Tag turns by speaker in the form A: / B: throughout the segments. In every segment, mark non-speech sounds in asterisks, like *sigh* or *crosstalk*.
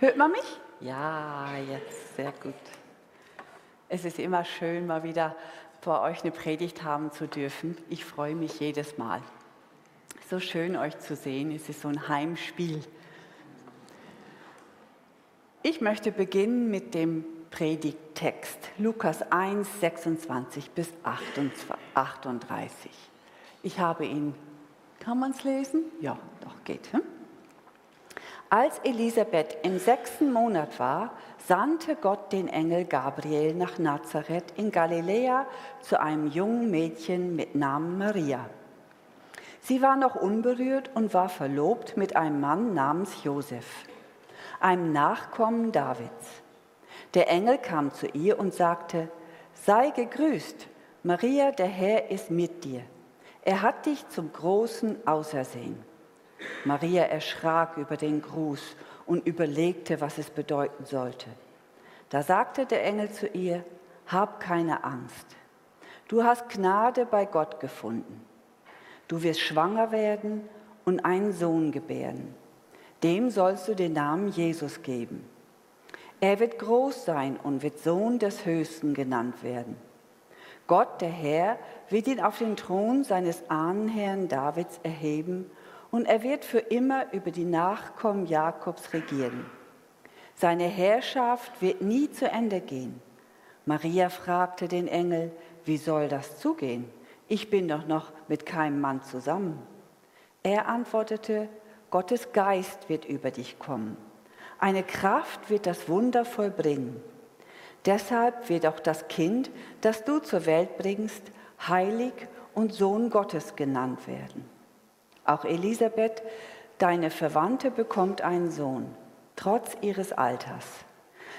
A: Hört man mich?
B: Ja, jetzt sehr gut.
A: Es ist immer schön, mal wieder vor euch eine Predigt haben zu dürfen. Ich freue mich jedes Mal. So schön euch zu sehen. Es ist so ein Heimspiel. Ich möchte beginnen mit dem Predigttext Lukas 1, 26 bis 38. Ich habe ihn, kann man es lesen? Ja, doch, geht. Hm? Als Elisabeth im sechsten Monat war, sandte Gott den Engel Gabriel nach Nazareth in Galiläa zu einem jungen Mädchen mit Namen Maria. Sie war noch unberührt und war verlobt mit einem Mann namens Josef, einem Nachkommen Davids. Der Engel kam zu ihr und sagte, sei gegrüßt, Maria, der Herr ist mit dir. Er hat dich zum Großen ausersehen. Maria erschrak über den Gruß und überlegte, was es bedeuten sollte. Da sagte der Engel zu ihr, hab keine Angst. Du hast Gnade bei Gott gefunden. Du wirst schwanger werden und einen Sohn gebären. Dem sollst du den Namen Jesus geben. Er wird groß sein und wird Sohn des Höchsten genannt werden. Gott, der Herr, wird ihn auf den Thron seines Ahnenherrn Davids erheben und er wird für immer über die Nachkommen Jakobs regieren. Seine Herrschaft wird nie zu Ende gehen. Maria fragte den Engel, wie soll das zugehen? Ich bin doch noch mit keinem Mann zusammen. Er antwortete, Gottes Geist wird über dich kommen. Eine Kraft wird das Wunder vollbringen. Deshalb wird auch das Kind, das du zur Welt bringst, heilig und Sohn Gottes genannt werden. Auch Elisabeth, deine Verwandte, bekommt einen Sohn, trotz ihres Alters.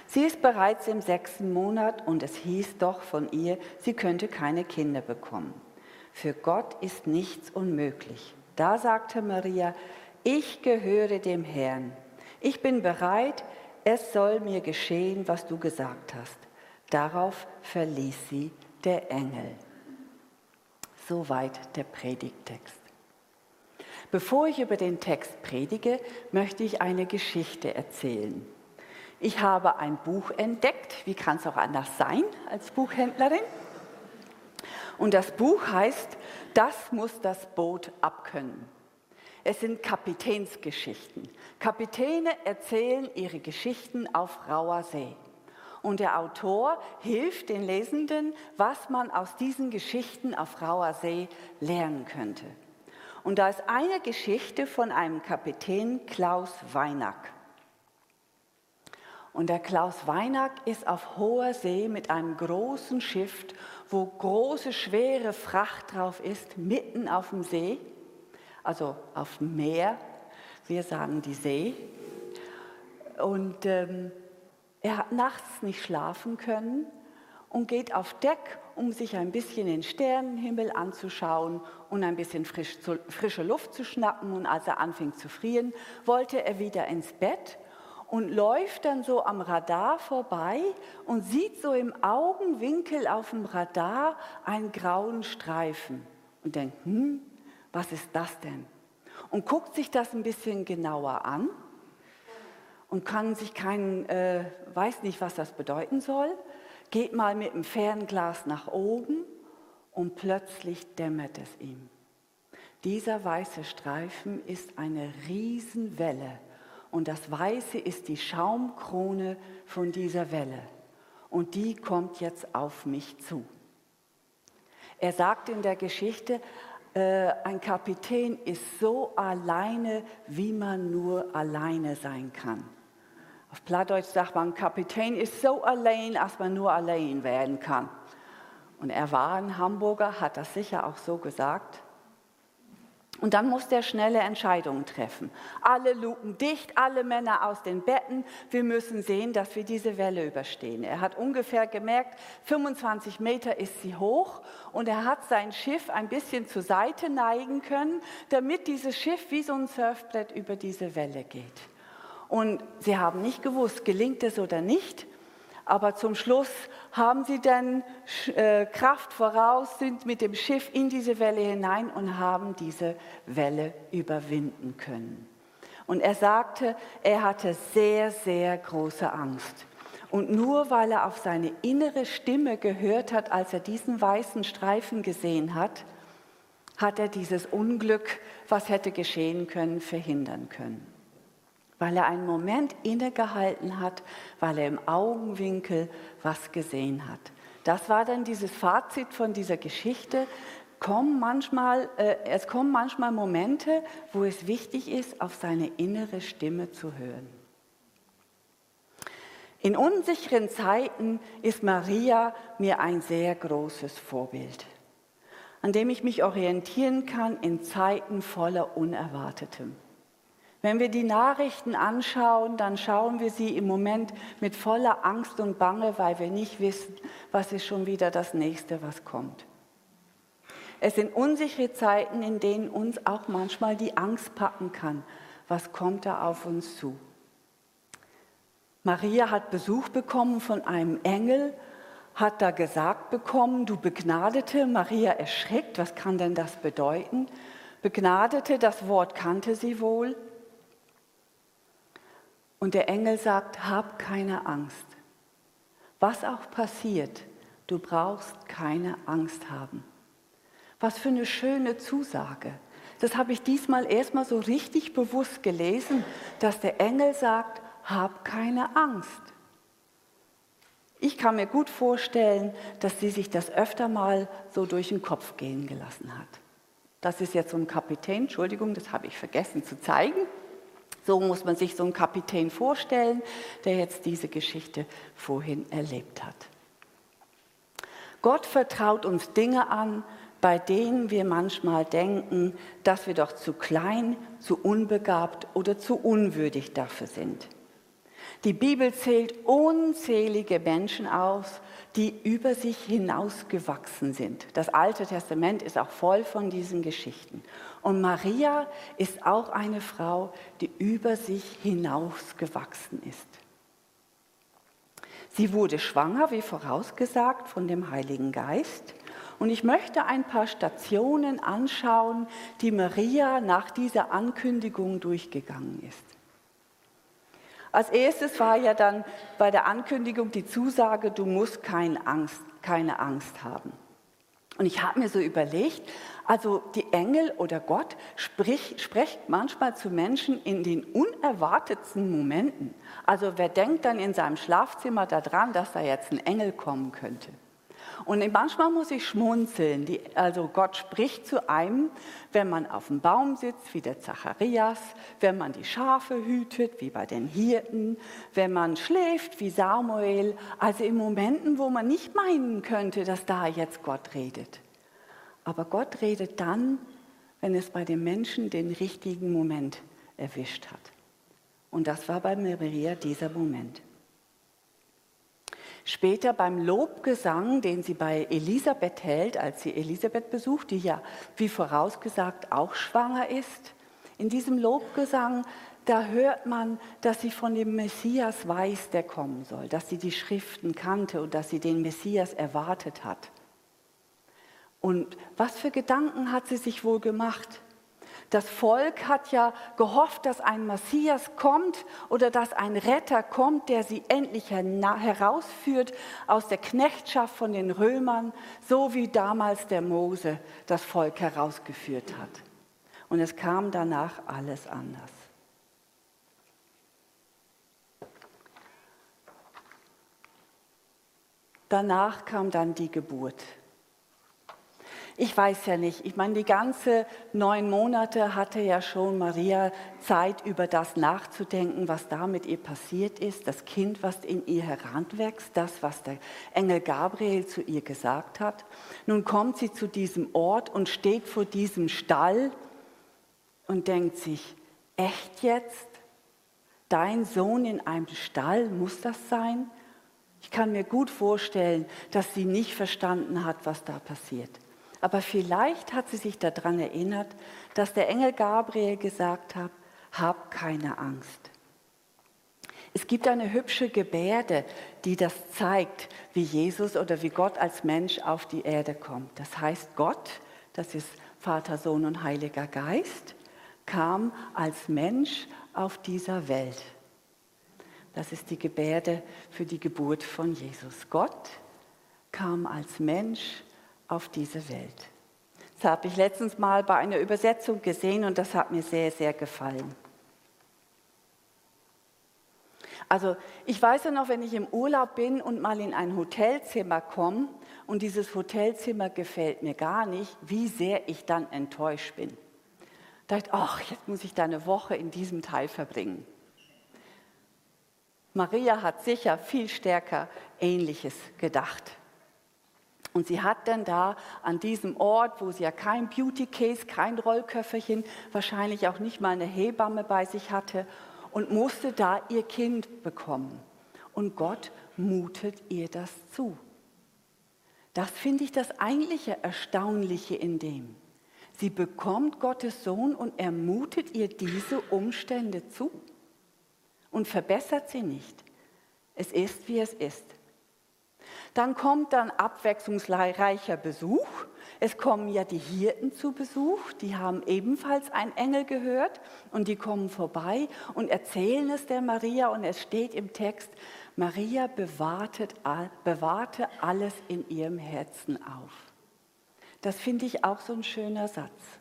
A: Sie ist bereits im sechsten Monat und es hieß doch von ihr, sie könnte keine Kinder bekommen. Für Gott ist nichts unmöglich. Da sagte Maria, ich gehöre dem Herrn. Ich bin bereit, es soll mir geschehen, was du gesagt hast. Darauf verließ sie der Engel. Soweit der Predigtext. Bevor ich über den Text predige, möchte ich eine Geschichte erzählen. Ich habe ein Buch entdeckt, wie kann es auch anders sein als Buchhändlerin? Und das Buch heißt, das muss das Boot abkönnen. Es sind Kapitänsgeschichten. Kapitäne erzählen ihre Geschichten auf rauer See. Und der Autor hilft den Lesenden, was man aus diesen Geschichten auf rauer See lernen könnte. Und da ist eine Geschichte von einem Kapitän Klaus Weinack. Und der Klaus Weinack ist auf hoher See mit einem großen Schiff, wo große, schwere Fracht drauf ist, mitten auf dem See, also auf dem Meer. Wir sagen die See. Und ähm, er hat nachts nicht schlafen können und geht auf Deck, um sich ein bisschen den Sternenhimmel anzuschauen und ein bisschen frisch zu, frische Luft zu schnappen. Und als er anfing zu frieren, wollte er wieder ins Bett und läuft dann so am Radar vorbei und sieht so im Augenwinkel auf dem Radar einen grauen Streifen und denkt, hm, was ist das denn? Und guckt sich das ein bisschen genauer an und kann sich keinen, äh, weiß nicht, was das bedeuten soll geht mal mit dem Fernglas nach oben und plötzlich dämmert es ihm. Dieser weiße Streifen ist eine Riesenwelle und das Weiße ist die Schaumkrone von dieser Welle und die kommt jetzt auf mich zu. Er sagt in der Geschichte, äh, ein Kapitän ist so alleine, wie man nur alleine sein kann. Auf Plattdeutsch sagt man, Kapitän ist so allein, als man nur allein werden kann. Und er war ein Hamburger, hat das sicher auch so gesagt. Und dann musste er schnelle Entscheidungen treffen. Alle Luken dicht, alle Männer aus den Betten. Wir müssen sehen, dass wir diese Welle überstehen. Er hat ungefähr gemerkt, 25 Meter ist sie hoch und er hat sein Schiff ein bisschen zur Seite neigen können, damit dieses Schiff wie so ein Surfbrett über diese Welle geht. Und sie haben nicht gewusst, gelingt es oder nicht. Aber zum Schluss haben sie dann äh, Kraft voraus, sind mit dem Schiff in diese Welle hinein und haben diese Welle überwinden können. Und er sagte, er hatte sehr, sehr große Angst. Und nur weil er auf seine innere Stimme gehört hat, als er diesen weißen Streifen gesehen hat, hat er dieses Unglück, was hätte geschehen können, verhindern können. Weil er einen Moment innegehalten hat, weil er im Augenwinkel was gesehen hat. Das war dann dieses Fazit von dieser Geschichte. Kommen manchmal, äh, es kommen manchmal Momente, wo es wichtig ist, auf seine innere Stimme zu hören. In unsicheren Zeiten ist Maria mir ein sehr großes Vorbild, an dem ich mich orientieren kann in Zeiten voller Unerwartetem. Wenn wir die Nachrichten anschauen, dann schauen wir sie im Moment mit voller Angst und Bange, weil wir nicht wissen, was ist schon wieder das nächste, was kommt. Es sind unsichere Zeiten, in denen uns auch manchmal die Angst packen kann. Was kommt da auf uns zu? Maria hat Besuch bekommen von einem Engel, hat da gesagt bekommen, du Begnadete, Maria erschreckt, was kann denn das bedeuten? Begnadete, das Wort kannte sie wohl. Und der Engel sagt, hab keine Angst. Was auch passiert, du brauchst keine Angst haben. Was für eine schöne Zusage. Das habe ich diesmal erstmal so richtig bewusst gelesen, dass der Engel sagt, hab keine Angst. Ich kann mir gut vorstellen, dass sie sich das öfter mal so durch den Kopf gehen gelassen hat. Das ist jetzt so ein Kapitän, Entschuldigung, das habe ich vergessen zu zeigen. So muss man sich so einen Kapitän vorstellen, der jetzt diese Geschichte vorhin erlebt hat. Gott vertraut uns Dinge an, bei denen wir manchmal denken, dass wir doch zu klein, zu unbegabt oder zu unwürdig dafür sind. Die Bibel zählt unzählige Menschen aus, die über sich hinausgewachsen sind. Das Alte Testament ist auch voll von diesen Geschichten. Und Maria ist auch eine Frau, die über sich hinausgewachsen ist. Sie wurde schwanger, wie vorausgesagt, von dem Heiligen Geist. Und ich möchte ein paar Stationen anschauen, die Maria nach dieser Ankündigung durchgegangen ist. Als erstes war ja dann bei der Ankündigung die Zusage, du musst keine Angst, keine Angst haben. Und ich habe mir so überlegt, also die Engel oder Gott spricht, spricht manchmal zu Menschen in den unerwartetsten Momenten. Also wer denkt dann in seinem Schlafzimmer daran, dass da jetzt ein Engel kommen könnte? Und manchmal muss ich schmunzeln. Die, also Gott spricht zu einem, wenn man auf dem Baum sitzt, wie der Zacharias, wenn man die Schafe hütet, wie bei den Hirten, wenn man schläft, wie Samuel. Also in Momenten, wo man nicht meinen könnte, dass da jetzt Gott redet. Aber Gott redet dann, wenn es bei den Menschen den richtigen Moment erwischt hat. Und das war bei Maria dieser Moment. Später beim Lobgesang, den sie bei Elisabeth hält, als sie Elisabeth besucht, die ja wie vorausgesagt auch schwanger ist, in diesem Lobgesang, da hört man, dass sie von dem Messias weiß, der kommen soll, dass sie die Schriften kannte und dass sie den Messias erwartet hat. Und was für Gedanken hat sie sich wohl gemacht? Das Volk hat ja gehofft, dass ein Messias kommt oder dass ein Retter kommt, der sie endlich herausführt aus der Knechtschaft von den Römern, so wie damals der Mose das Volk herausgeführt hat. Und es kam danach alles anders. Danach kam dann die Geburt. Ich weiß ja nicht. Ich meine, die ganze neun Monate hatte ja schon Maria Zeit, über das nachzudenken, was da mit ihr passiert ist. Das Kind, was in ihr heranwächst, das, was der Engel Gabriel zu ihr gesagt hat. Nun kommt sie zu diesem Ort und steht vor diesem Stall und denkt sich, echt jetzt? Dein Sohn in einem Stall, muss das sein? Ich kann mir gut vorstellen, dass sie nicht verstanden hat, was da passiert. Aber vielleicht hat sie sich daran erinnert, dass der Engel Gabriel gesagt hat, hab keine Angst. Es gibt eine hübsche Gebärde, die das zeigt, wie Jesus oder wie Gott als Mensch auf die Erde kommt. Das heißt, Gott, das ist Vater, Sohn und Heiliger Geist, kam als Mensch auf dieser Welt. Das ist die Gebärde für die Geburt von Jesus. Gott kam als Mensch auf diese Welt. Das habe ich letztens mal bei einer Übersetzung gesehen und das hat mir sehr, sehr gefallen. Also ich weiß ja noch, wenn ich im Urlaub bin und mal in ein Hotelzimmer komme und dieses Hotelzimmer gefällt mir gar nicht, wie sehr ich dann enttäuscht bin. Da dachte, ach, jetzt muss ich da eine Woche in diesem Teil verbringen. Maria hat sicher viel stärker Ähnliches gedacht. Und sie hat dann da an diesem Ort, wo sie ja kein Beauty Case, kein Rollköfferchen, wahrscheinlich auch nicht mal eine Hebamme bei sich hatte und musste da ihr Kind bekommen. Und Gott mutet ihr das zu. Das finde ich das eigentliche Erstaunliche in dem. Sie bekommt Gottes Sohn und er mutet ihr diese Umstände zu und verbessert sie nicht. Es ist, wie es ist. Dann kommt dann abwechslungsreicher Besuch. Es kommen ja die Hirten zu Besuch, die haben ebenfalls einen Engel gehört und die kommen vorbei und erzählen es der Maria und es steht im Text, Maria bewahrte, alles in ihrem Herzen auf. Das finde ich auch so ein schöner Satz.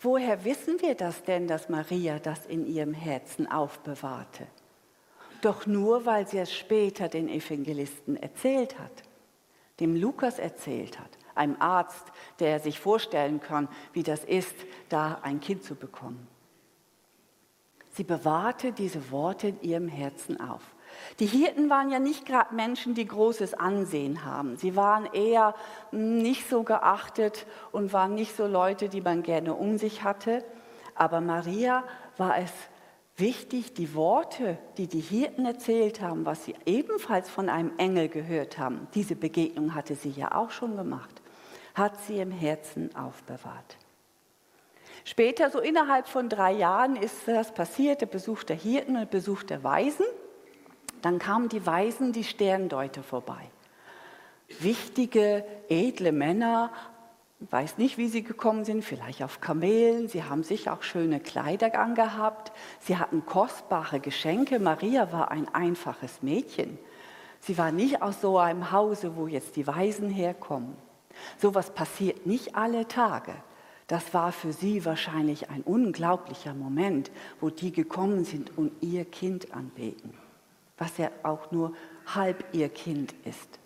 A: Woher wissen wir das denn, dass Maria das in ihrem Herzen aufbewahrte? Doch nur, weil sie es später den Evangelisten erzählt hat, dem Lukas erzählt hat, einem Arzt, der sich vorstellen kann, wie das ist, da ein Kind zu bekommen. Sie bewahrte diese Worte in ihrem Herzen auf. Die Hirten waren ja nicht gerade Menschen, die großes Ansehen haben. Sie waren eher nicht so geachtet und waren nicht so Leute, die man gerne um sich hatte. Aber Maria war es wichtig, die Worte, die die Hirten erzählt haben, was sie ebenfalls von einem Engel gehört haben, diese Begegnung hatte sie ja auch schon gemacht, hat sie im Herzen aufbewahrt. Später, so innerhalb von drei Jahren, ist das passiert, der Besuch der Hirten und der Besuch der Weisen. Dann kamen die Weisen, die Sterndeuter vorbei. Wichtige, edle Männer, weiß nicht, wie sie gekommen sind, vielleicht auf Kamelen. Sie haben sich auch schöne Kleider angehabt. Sie hatten kostbare Geschenke. Maria war ein einfaches Mädchen. Sie war nicht aus so einem Hause, wo jetzt die Weisen herkommen. Sowas passiert nicht alle Tage. Das war für sie wahrscheinlich ein unglaublicher Moment, wo die gekommen sind und ihr Kind anbeten, was ja auch nur halb ihr Kind ist.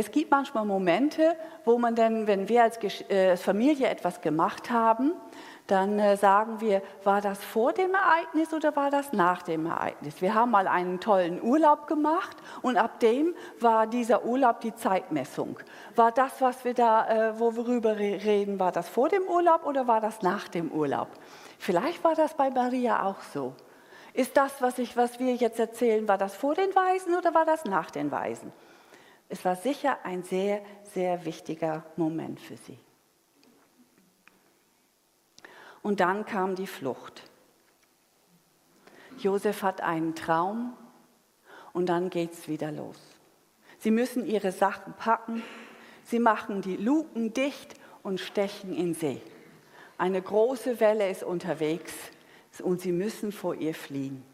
A: Es gibt manchmal Momente, wo man dann, wenn wir als äh, Familie etwas gemacht haben, dann äh, sagen wir, war das vor dem Ereignis oder war das nach dem Ereignis? Wir haben mal einen tollen Urlaub gemacht und ab dem war dieser Urlaub die Zeitmessung. War das, was wir da, äh, wo wir reden, war das vor dem Urlaub oder war das nach dem Urlaub? Vielleicht war das bei Maria auch so. Ist das, was, ich, was wir jetzt erzählen, war das vor den Weisen oder war das nach den Weisen? Es war sicher ein sehr, sehr wichtiger Moment für sie. Und dann kam die Flucht. Josef hat einen Traum und dann geht es wieder los. Sie müssen ihre Sachen packen, sie machen die Luken dicht und stechen in See. Eine große Welle ist unterwegs und sie müssen vor ihr fliehen.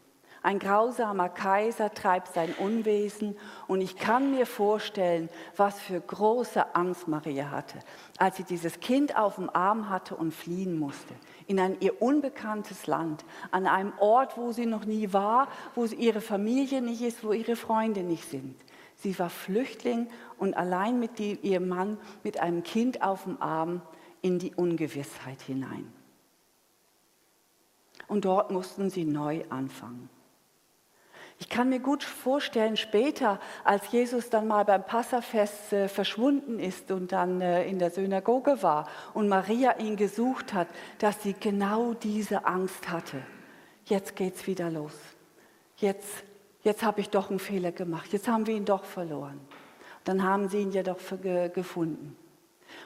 A: Ein grausamer Kaiser treibt sein Unwesen und ich kann mir vorstellen, was für große Angst Maria hatte, als sie dieses Kind auf dem Arm hatte und fliehen musste in ein ihr unbekanntes Land, an einem Ort, wo sie noch nie war, wo ihre Familie nicht ist, wo ihre Freunde nicht sind. Sie war Flüchtling und allein mit ihrem Mann mit einem Kind auf dem Arm in die Ungewissheit hinein. Und dort mussten sie neu anfangen. Ich kann mir gut vorstellen, später, als Jesus dann mal beim Passafest äh, verschwunden ist und dann äh, in der Synagoge war und Maria ihn gesucht hat, dass sie genau diese Angst hatte. Jetzt geht's wieder los. Jetzt, jetzt habe ich doch einen Fehler gemacht. Jetzt haben wir ihn doch verloren. Dann haben sie ihn ja doch gefunden.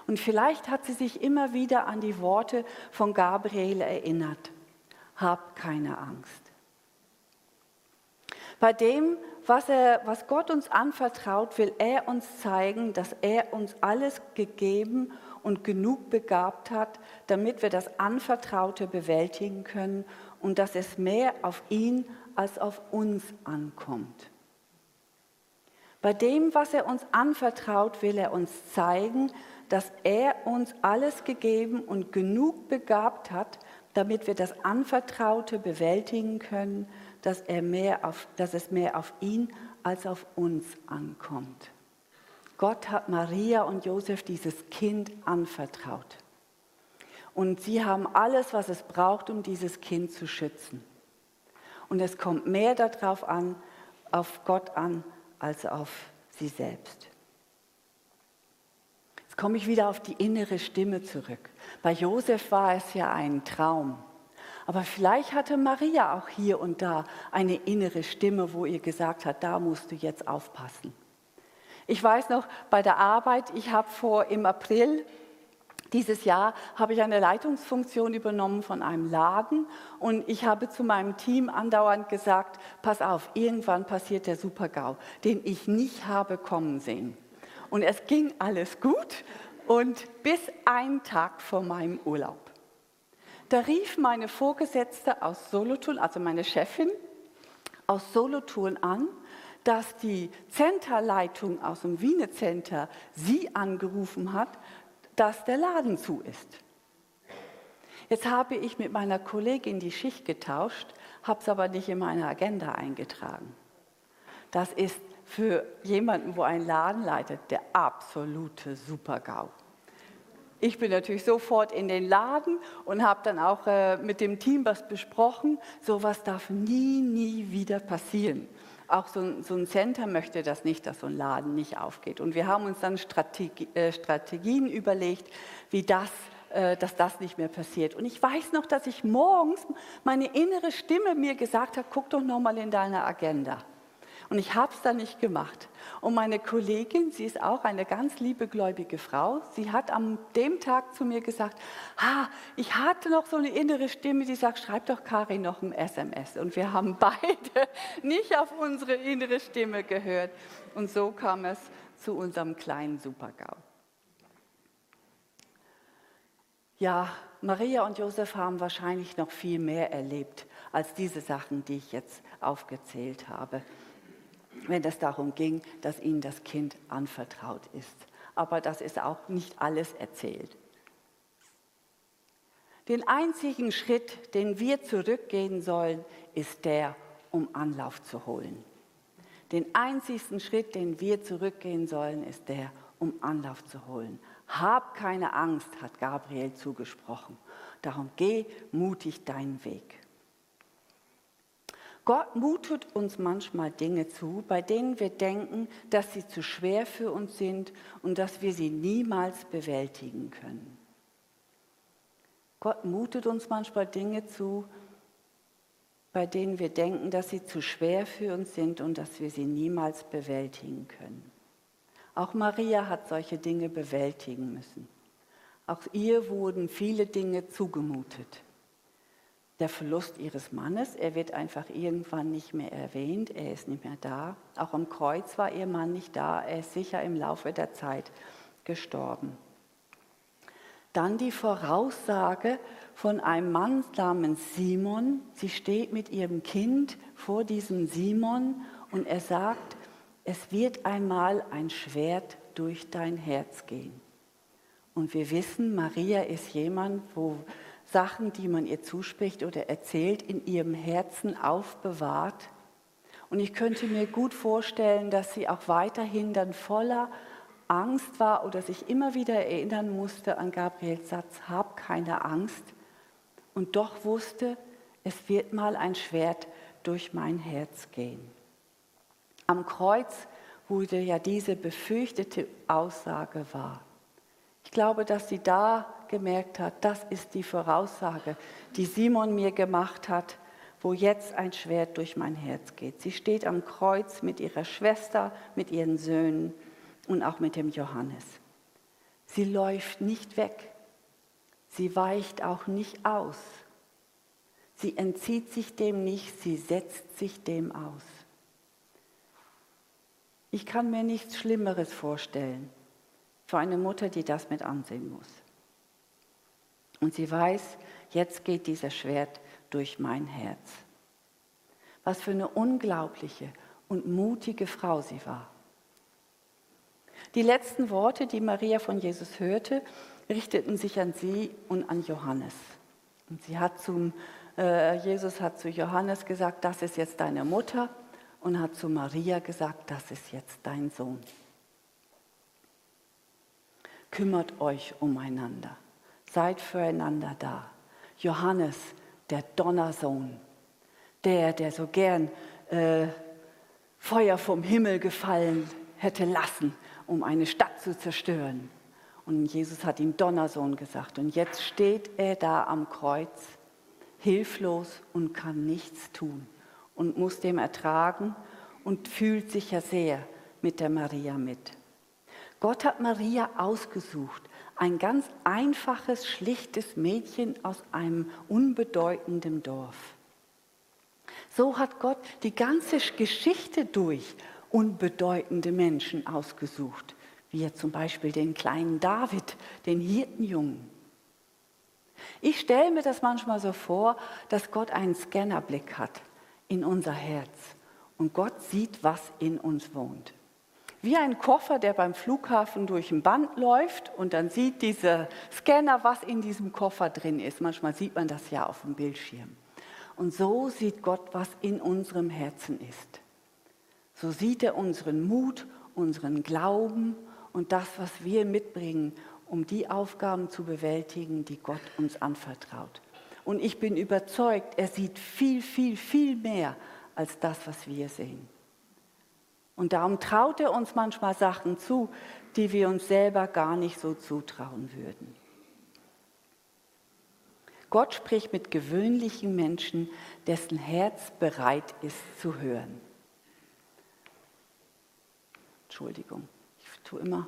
A: Und vielleicht hat sie sich immer wieder an die Worte von Gabriel erinnert. Hab keine Angst. Bei dem, was, er, was Gott uns anvertraut, will er uns zeigen, dass er uns alles gegeben und genug begabt hat, damit wir das Anvertraute bewältigen können und dass es mehr auf ihn als auf uns ankommt. Bei dem, was er uns anvertraut, will er uns zeigen, dass er uns alles gegeben und genug begabt hat, damit wir das Anvertraute bewältigen können, dass, er mehr auf, dass es mehr auf ihn als auf uns ankommt. Gott hat Maria und Josef dieses Kind anvertraut. Und sie haben alles, was es braucht, um dieses Kind zu schützen. Und es kommt mehr darauf an, auf Gott an, als auf sie selbst. Jetzt komme ich wieder auf die innere Stimme zurück. Bei Josef war es ja ein Traum. Aber vielleicht hatte Maria auch hier und da eine innere Stimme, wo ihr gesagt hat, da musst du jetzt aufpassen. Ich weiß noch, bei der Arbeit, ich habe vor im April dieses Jahr habe ich eine Leitungsfunktion übernommen von einem Laden und ich habe zu meinem Team andauernd gesagt, pass auf, irgendwann passiert der Supergau, den ich nicht habe kommen sehen. Und es ging alles gut und bis ein Tag vor meinem Urlaub. Da rief meine Vorgesetzte aus Solothurn, also meine Chefin aus Solothurn an dass die Centerleitung aus dem Wiener Center sie angerufen hat, dass der Laden zu ist. Jetzt habe ich mit meiner Kollegin die Schicht getauscht, habe es aber nicht in meine Agenda eingetragen. Das ist für jemanden, wo ein Laden leitet, der absolute Supergau. Ich bin natürlich sofort in den Laden und habe dann auch äh, mit dem Team was besprochen. Sowas darf nie, nie wieder passieren auch so ein, so ein Center möchte das nicht, dass so ein Laden nicht aufgeht. Und wir haben uns dann Strategie, äh, Strategien überlegt, wie das äh, dass das nicht mehr passiert. Und ich weiß noch, dass ich morgens meine innere Stimme mir gesagt hat, guck doch noch mal in deine Agenda. Und ich habe es dann nicht gemacht. Und meine Kollegin, sie ist auch eine ganz liebegläubige Frau, sie hat am dem Tag zu mir gesagt, ah, ich hatte noch so eine innere Stimme, die sagt, schreib doch Karin noch ein SMS. Und wir haben *laughs* beide nicht auf unsere innere Stimme gehört. Und so kam es zu unserem kleinen Supergau. Ja, Maria und Josef haben wahrscheinlich noch viel mehr erlebt als diese Sachen, die ich jetzt aufgezählt habe wenn es darum ging, dass ihnen das Kind anvertraut ist. Aber das ist auch nicht alles erzählt. Den einzigen Schritt, den wir zurückgehen sollen, ist der, um Anlauf zu holen. Den einzigen Schritt, den wir zurückgehen sollen, ist der, um Anlauf zu holen. Hab keine Angst, hat Gabriel zugesprochen. Darum geh mutig deinen Weg. Gott mutet uns manchmal Dinge zu, bei denen wir denken, dass sie zu schwer für uns sind und dass wir sie niemals bewältigen können. Gott mutet uns manchmal Dinge zu, bei denen wir denken, dass sie zu schwer für uns sind und dass wir sie niemals bewältigen können. Auch Maria hat solche Dinge bewältigen müssen. Auch ihr wurden viele Dinge zugemutet der Verlust ihres Mannes. Er wird einfach irgendwann nicht mehr erwähnt, er ist nicht mehr da. Auch am Kreuz war ihr Mann nicht da, er ist sicher im Laufe der Zeit gestorben. Dann die Voraussage von einem Mann namens Simon. Sie steht mit ihrem Kind vor diesem Simon und er sagt, es wird einmal ein Schwert durch dein Herz gehen. Und wir wissen, Maria ist jemand, wo Sachen, die man ihr zuspricht oder erzählt, in ihrem Herzen aufbewahrt. Und ich könnte mir gut vorstellen, dass sie auch weiterhin dann voller Angst war oder sich immer wieder erinnern musste an Gabriels Satz, hab keine Angst. Und doch wusste, es wird mal ein Schwert durch mein Herz gehen. Am Kreuz wurde ja diese befürchtete Aussage wahr. Ich glaube, dass sie da gemerkt hat, das ist die Voraussage, die Simon mir gemacht hat, wo jetzt ein Schwert durch mein Herz geht. Sie steht am Kreuz mit ihrer Schwester, mit ihren Söhnen und auch mit dem Johannes. Sie läuft nicht weg. Sie weicht auch nicht aus. Sie entzieht sich dem nicht, sie setzt sich dem aus. Ich kann mir nichts Schlimmeres vorstellen für eine Mutter, die das mit ansehen muss. Und sie weiß, jetzt geht dieser Schwert durch mein Herz. Was für eine unglaubliche und mutige Frau sie war. Die letzten Worte, die Maria von Jesus hörte, richteten sich an sie und an Johannes. Und sie hat zum, äh, Jesus hat zu Johannes gesagt, das ist jetzt deine Mutter und hat zu Maria gesagt, das ist jetzt dein Sohn. Kümmert euch umeinander, seid füreinander da. Johannes, der Donnersohn, der, der so gern äh, Feuer vom Himmel gefallen hätte lassen, um eine Stadt zu zerstören. Und Jesus hat ihm Donnersohn gesagt. Und jetzt steht er da am Kreuz, hilflos und kann nichts tun und muss dem ertragen und fühlt sich ja sehr mit der Maria mit. Gott hat Maria ausgesucht, ein ganz einfaches, schlichtes Mädchen aus einem unbedeutenden Dorf. So hat Gott die ganze Geschichte durch unbedeutende Menschen ausgesucht, wie zum Beispiel den kleinen David, den Hirtenjungen. Ich stelle mir das manchmal so vor, dass Gott einen Scannerblick hat in unser Herz und Gott sieht, was in uns wohnt. Wie ein Koffer, der beim Flughafen durch ein Band läuft und dann sieht dieser Scanner, was in diesem Koffer drin ist. Manchmal sieht man das ja auf dem Bildschirm. Und so sieht Gott, was in unserem Herzen ist. So sieht er unseren Mut, unseren Glauben und das, was wir mitbringen, um die Aufgaben zu bewältigen, die Gott uns anvertraut. Und ich bin überzeugt, er sieht viel, viel, viel mehr als das, was wir sehen. Und darum traut er uns manchmal Sachen zu, die wir uns selber gar nicht so zutrauen würden. Gott spricht mit gewöhnlichen Menschen, dessen Herz bereit ist zu hören. Entschuldigung, ich tue immer,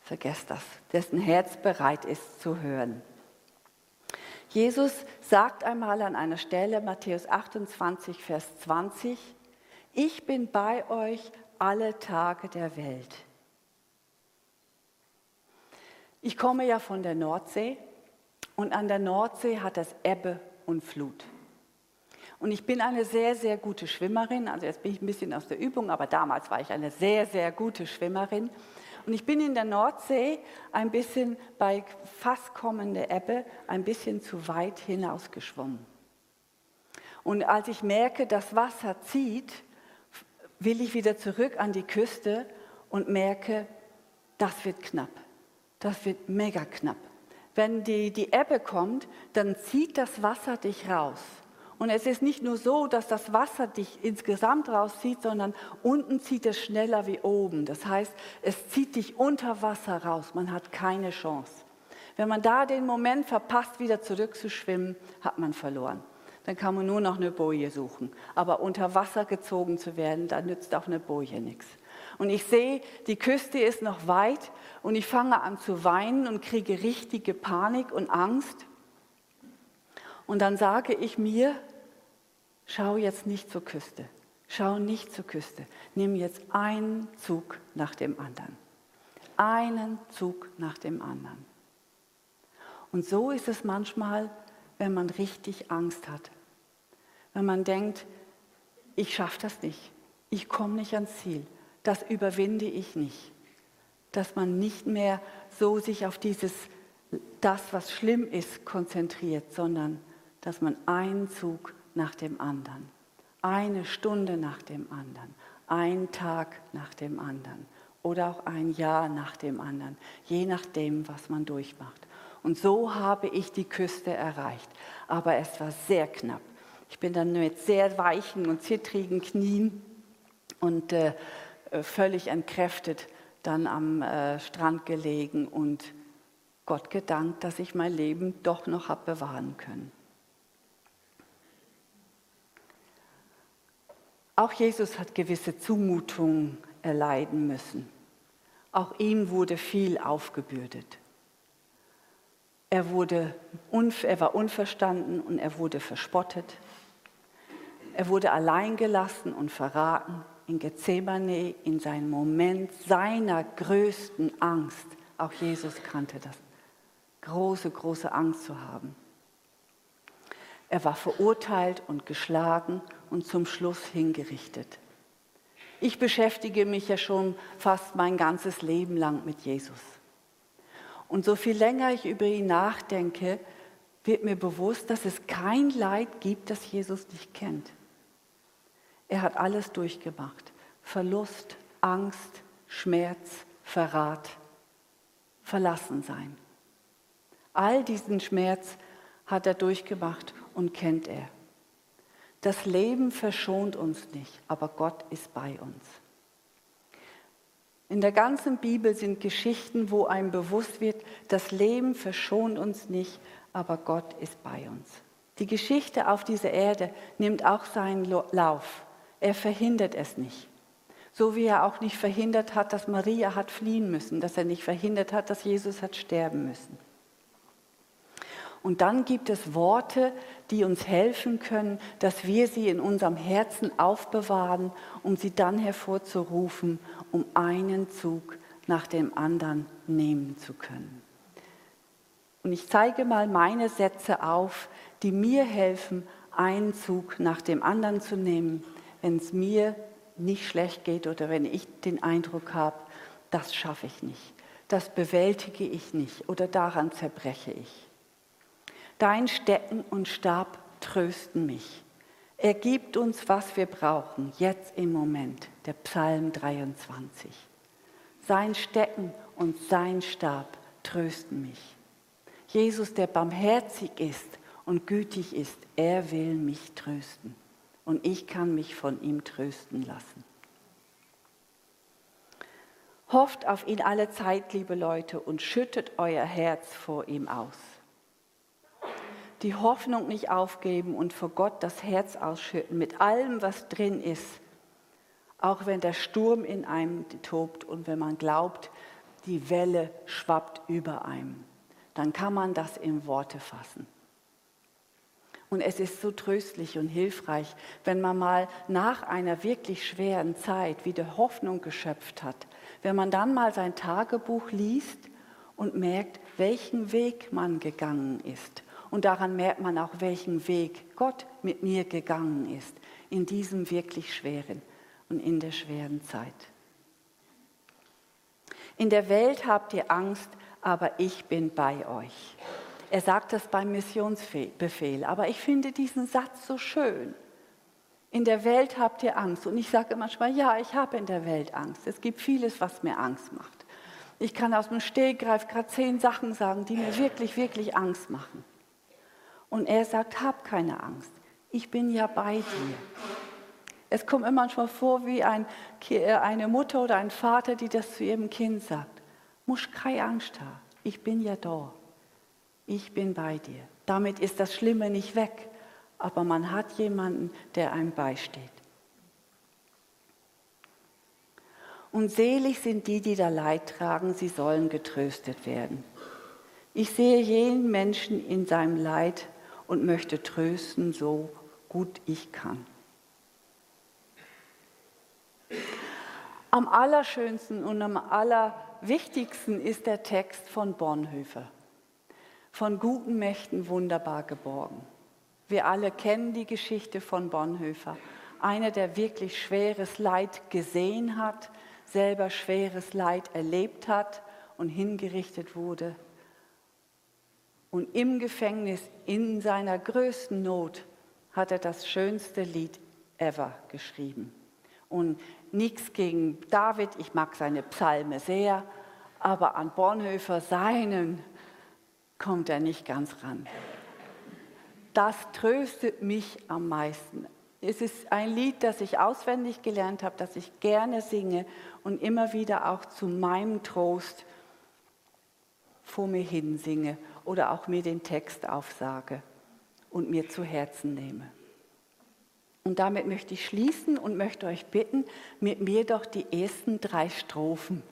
A: vergesst das, dessen Herz bereit ist zu hören. Jesus sagt einmal an einer Stelle, Matthäus 28, Vers 20, ich bin bei euch alle Tage der Welt. Ich komme ja von der Nordsee und an der Nordsee hat es Ebbe und Flut. Und ich bin eine sehr, sehr gute Schwimmerin. Also jetzt bin ich ein bisschen aus der Übung, aber damals war ich eine sehr, sehr gute Schwimmerin. Und ich bin in der Nordsee ein bisschen bei fast kommender Ebbe ein bisschen zu weit hinausgeschwommen. Und als ich merke, das Wasser zieht, will ich wieder zurück an die Küste und merke, das wird knapp. Das wird mega knapp. Wenn die, die Ebbe kommt, dann zieht das Wasser dich raus. Und es ist nicht nur so, dass das Wasser dich insgesamt rauszieht, sondern unten zieht es schneller wie oben. Das heißt, es zieht dich unter Wasser raus. Man hat keine Chance. Wenn man da den Moment verpasst, wieder zurückzuschwimmen, hat man verloren. Dann kann man nur noch eine Boje suchen. Aber unter Wasser gezogen zu werden, da nützt auch eine Boje nichts. Und ich sehe, die Küste ist noch weit und ich fange an zu weinen und kriege richtige Panik und Angst. Und dann sage ich mir, schau jetzt nicht zur Küste, schau nicht zur Küste, nimm jetzt einen Zug nach dem anderen. Einen Zug nach dem anderen. Und so ist es manchmal, wenn man richtig Angst hat. Wenn man denkt, ich schaffe das nicht, ich komme nicht ans Ziel, das überwinde ich nicht. Dass man nicht mehr so sich auf dieses, das, was schlimm ist, konzentriert, sondern dass man einen Zug nach dem anderen, eine Stunde nach dem anderen, ein Tag nach dem anderen oder auch ein Jahr nach dem anderen, je nachdem, was man durchmacht. Und so habe ich die Küste erreicht. Aber es war sehr knapp. Ich bin dann mit sehr weichen und zittrigen Knien und äh, völlig entkräftet dann am äh, Strand gelegen und Gott gedankt, dass ich mein Leben doch noch habe bewahren können. Auch Jesus hat gewisse Zumutungen erleiden müssen. Auch ihm wurde viel aufgebürdet. Er, wurde, er war unverstanden und er wurde verspottet. Er wurde alleingelassen und verraten in Gethsemane, in seinem Moment seiner größten Angst. Auch Jesus kannte das. Große, große Angst zu haben. Er war verurteilt und geschlagen und zum Schluss hingerichtet. Ich beschäftige mich ja schon fast mein ganzes Leben lang mit Jesus. Und so viel länger ich über ihn nachdenke, wird mir bewusst, dass es kein Leid gibt, das Jesus nicht kennt. Er hat alles durchgemacht. Verlust, Angst, Schmerz, Verrat, Verlassensein. All diesen Schmerz hat er durchgemacht und kennt er. Das Leben verschont uns nicht, aber Gott ist bei uns. In der ganzen Bibel sind Geschichten, wo einem bewusst wird, das Leben verschont uns nicht, aber Gott ist bei uns. Die Geschichte auf dieser Erde nimmt auch seinen Lauf. Er verhindert es nicht. So wie er auch nicht verhindert hat, dass Maria hat fliehen müssen, dass er nicht verhindert hat, dass Jesus hat sterben müssen. Und dann gibt es Worte, die uns helfen können, dass wir sie in unserem Herzen aufbewahren, um sie dann hervorzurufen, um einen Zug nach dem anderen nehmen zu können. Und ich zeige mal meine Sätze auf, die mir helfen, einen Zug nach dem anderen zu nehmen, wenn es mir nicht schlecht geht oder wenn ich den Eindruck habe, das schaffe ich nicht, das bewältige ich nicht oder daran zerbreche ich. Dein Stecken und Stab trösten mich. Er gibt uns, was wir brauchen, jetzt im Moment, der Psalm 23. Sein Stecken und sein Stab trösten mich. Jesus, der barmherzig ist und gütig ist, er will mich trösten. Und ich kann mich von ihm trösten lassen. Hofft auf ihn alle Zeit, liebe Leute, und schüttet euer Herz vor ihm aus die Hoffnung nicht aufgeben und vor Gott das Herz ausschütten mit allem, was drin ist, auch wenn der Sturm in einem tobt und wenn man glaubt, die Welle schwappt über einem, dann kann man das in Worte fassen. Und es ist so tröstlich und hilfreich, wenn man mal nach einer wirklich schweren Zeit wieder Hoffnung geschöpft hat, wenn man dann mal sein Tagebuch liest und merkt, welchen Weg man gegangen ist und daran merkt man auch, welchen Weg Gott mit mir gegangen ist in diesem wirklich schweren und in der schweren Zeit. In der Welt habt ihr Angst, aber ich bin bei euch. Er sagt das beim Missionsbefehl, aber ich finde diesen Satz so schön. In der Welt habt ihr Angst. Und ich sage manchmal, ja, ich habe in der Welt Angst. Es gibt vieles, was mir Angst macht. Ich kann aus dem Stehgreif gerade zehn Sachen sagen, die mir wirklich, wirklich Angst machen. Und er sagt, hab keine Angst, ich bin ja bei dir. Es kommt immer manchmal vor wie ein, äh, eine Mutter oder ein Vater, die das zu ihrem Kind sagt. Musch keine Angst haben, ich bin ja da. Ich bin bei dir. Damit ist das Schlimme nicht weg, aber man hat jemanden, der einem beisteht. Und selig sind die, die da Leid tragen, sie sollen getröstet werden. Ich sehe jeden Menschen in seinem Leid und möchte trösten, so gut ich kann. Am allerschönsten und am allerwichtigsten ist der Text von Bonhoeffer. Von guten Mächten wunderbar geborgen. Wir alle kennen die Geschichte von Bonhoeffer. Einer, der wirklich schweres Leid gesehen hat, selber schweres Leid erlebt hat und hingerichtet wurde und im Gefängnis, in seiner größten Not, hat er das schönste Lied ever geschrieben. Und nichts gegen David, ich mag seine Psalme sehr, aber an Bonhoeffer, seinen, kommt er nicht ganz ran. Das tröstet mich am meisten. Es ist ein Lied, das ich auswendig gelernt habe, das ich gerne singe und immer wieder auch zu meinem Trost vor mir hin singe oder auch mir den Text aufsage und mir zu Herzen nehme. Und damit möchte ich schließen und möchte euch bitten, mit mir doch die ersten drei Strophen